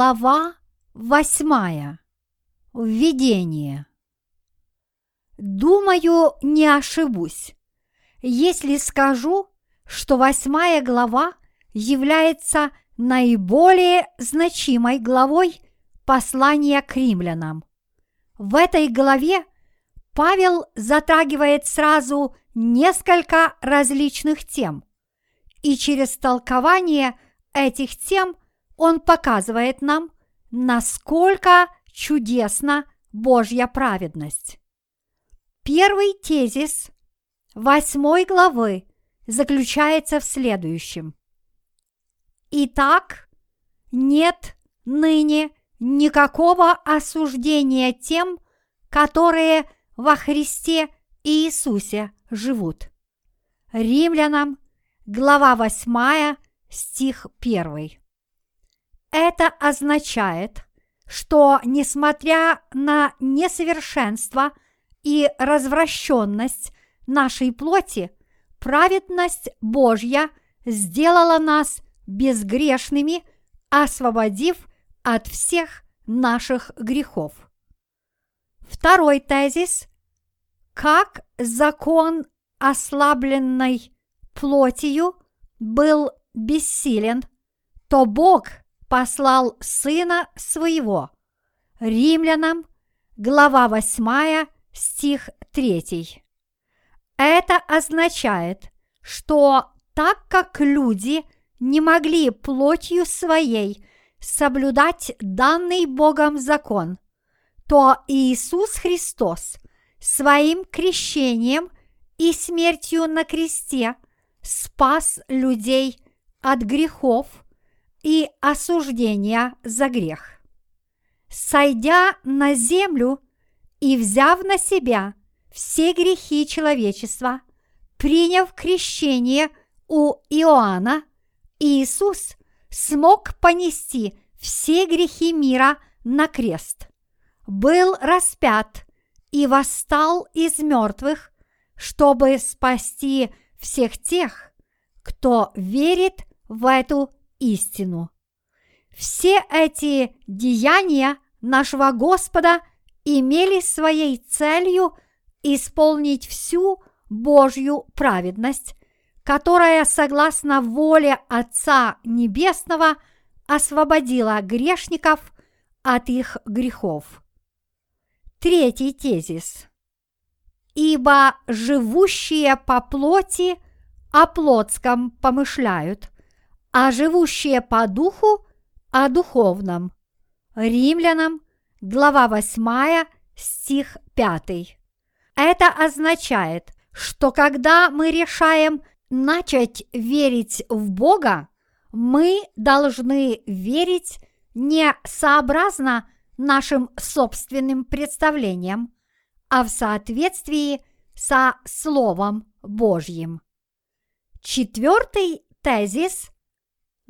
Глава восьмая. Введение. Думаю, не ошибусь, если скажу, что восьмая глава является наиболее значимой главой послания к римлянам. В этой главе Павел затрагивает сразу несколько различных тем, и через толкование этих тем он показывает нам, насколько чудесна Божья праведность. Первый тезис восьмой главы заключается в следующем. Итак, нет ныне никакого осуждения тем, которые во Христе Иисусе живут. Римлянам, глава 8, стих 1. Это означает, что несмотря на несовершенство и развращенность нашей плоти, праведность Божья сделала нас безгрешными, освободив от всех наших грехов. Второй тезис – как закон ослабленной плотью был бессилен, то Бог послал Сына Своего. Римлянам, глава 8, стих 3. Это означает, что так как люди не могли плотью своей соблюдать данный Богом закон, то Иисус Христос своим крещением и смертью на кресте спас людей от грехов – и осуждения за грех. Сойдя на землю и взяв на себя все грехи человечества, приняв крещение у Иоанна, Иисус смог понести все грехи мира на крест, был распят и восстал из мертвых, чтобы спасти всех тех, кто верит в эту истину. Все эти деяния нашего Господа имели своей целью исполнить всю Божью праведность, которая, согласно воле Отца Небесного, освободила грешников от их грехов. Третий тезис. Ибо живущие по плоти о плотском помышляют, а живущие по духу о духовном. Римлянам, глава 8, стих 5. Это означает, что когда мы решаем начать верить в Бога, мы должны верить не сообразно нашим собственным представлениям, а в соответствии со Словом Божьим. Четвертый тезис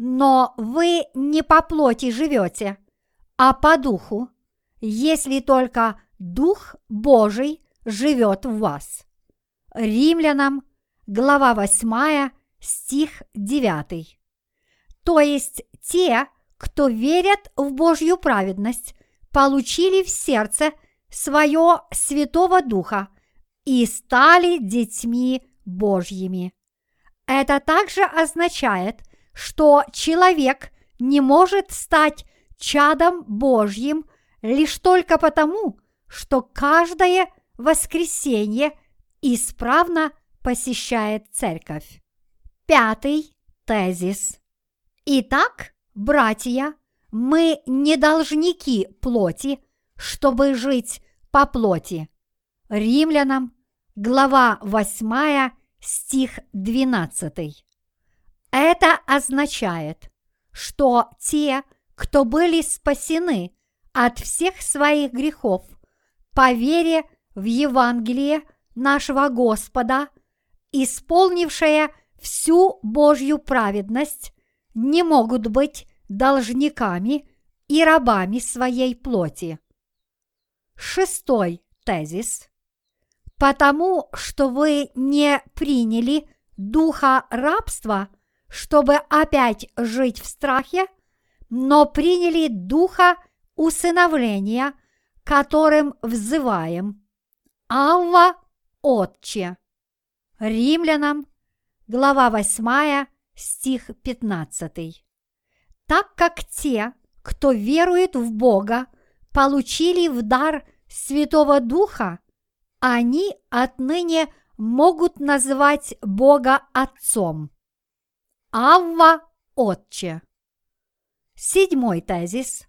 но вы не по плоти живете, а по духу, если только Дух Божий живет в вас. Римлянам, глава 8, стих 9. То есть те, кто верят в Божью праведность, получили в сердце свое Святого Духа и стали детьми Божьими. Это также означает, что человек не может стать чадом Божьим лишь только потому, что каждое воскресенье исправно посещает церковь. Пятый тезис. Итак, братья, мы не должники плоти, чтобы жить по плоти. Римлянам, глава 8, стих 12. Это означает, что те, кто были спасены от всех своих грехов по вере в Евангелие нашего Господа, исполнившие всю Божью праведность, не могут быть должниками и рабами своей плоти. Шестой тезис. Потому что вы не приняли духа рабства – чтобы опять жить в страхе, но приняли духа усыновления, которым взываем. Авва, Отче. Римлянам, глава 8, стих 15. Так как те, кто верует в Бога, получили в дар Святого Духа, они отныне могут называть Бога Отцом. Авва – Отче. Седьмой тезис.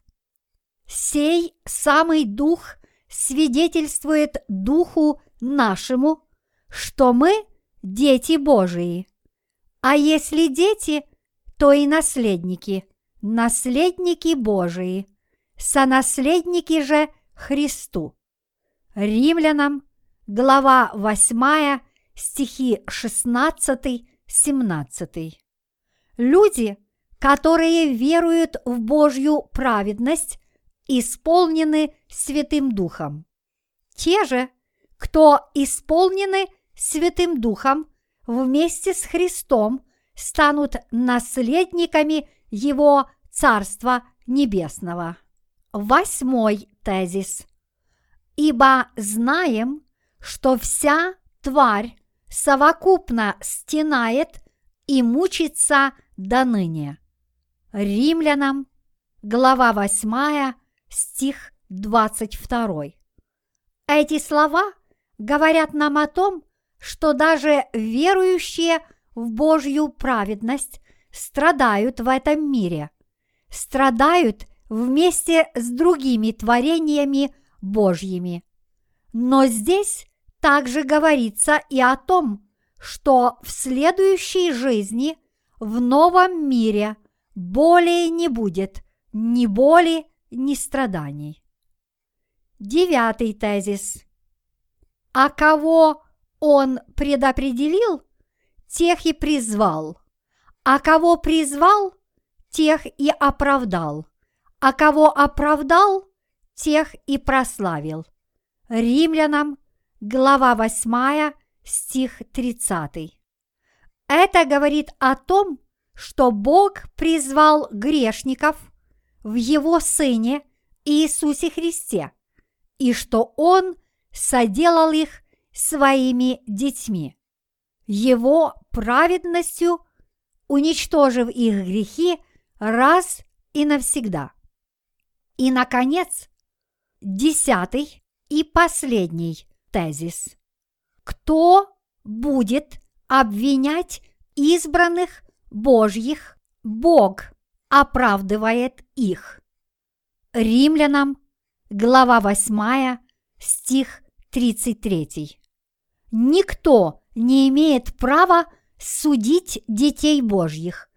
Сей самый Дух свидетельствует Духу нашему, что мы дети Божии. А если дети, то и наследники, наследники Божии, сонаследники же Христу. Римлянам, глава 8, стихи 16-17. Люди, которые веруют в Божью праведность, исполнены Святым Духом. Те же, кто исполнены Святым Духом, вместе с Христом станут наследниками Его Царства Небесного. Восьмой тезис. Ибо знаем, что вся тварь совокупно стенает и мучится до ныне. Римлянам, глава 8, стих 22. Эти слова говорят нам о том, что даже верующие в Божью праведность страдают в этом мире, страдают вместе с другими творениями Божьими. Но здесь также говорится и о том, что в следующей жизни в новом мире более не будет ни боли, ни страданий. Девятый тезис. А кого он предопределил, тех и призвал, а кого призвал, тех и оправдал, а кого оправдал, тех и прославил. Римлянам, глава 8, стих 30. Это говорит о том, что Бог призвал грешников в Его Сыне Иисусе Христе, и что Он соделал их своими детьми. Его праведностью уничтожив их грехи раз и навсегда. И, наконец, десятый и последний тезис. Кто будет обвинять избранных Божьих? Бог оправдывает их. Римлянам, глава 8, стих 33. Никто не имеет права судить детей Божьих,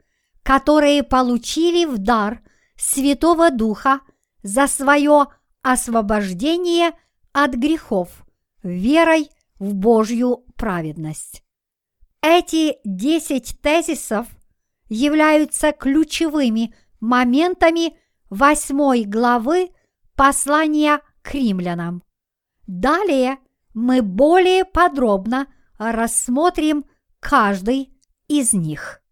которые получили в дар Святого Духа за свое освобождение от грехов верой в Божью праведность. Эти десять тезисов являются ключевыми моментами восьмой главы послания к римлянам. Далее мы более подробно рассмотрим каждый из них.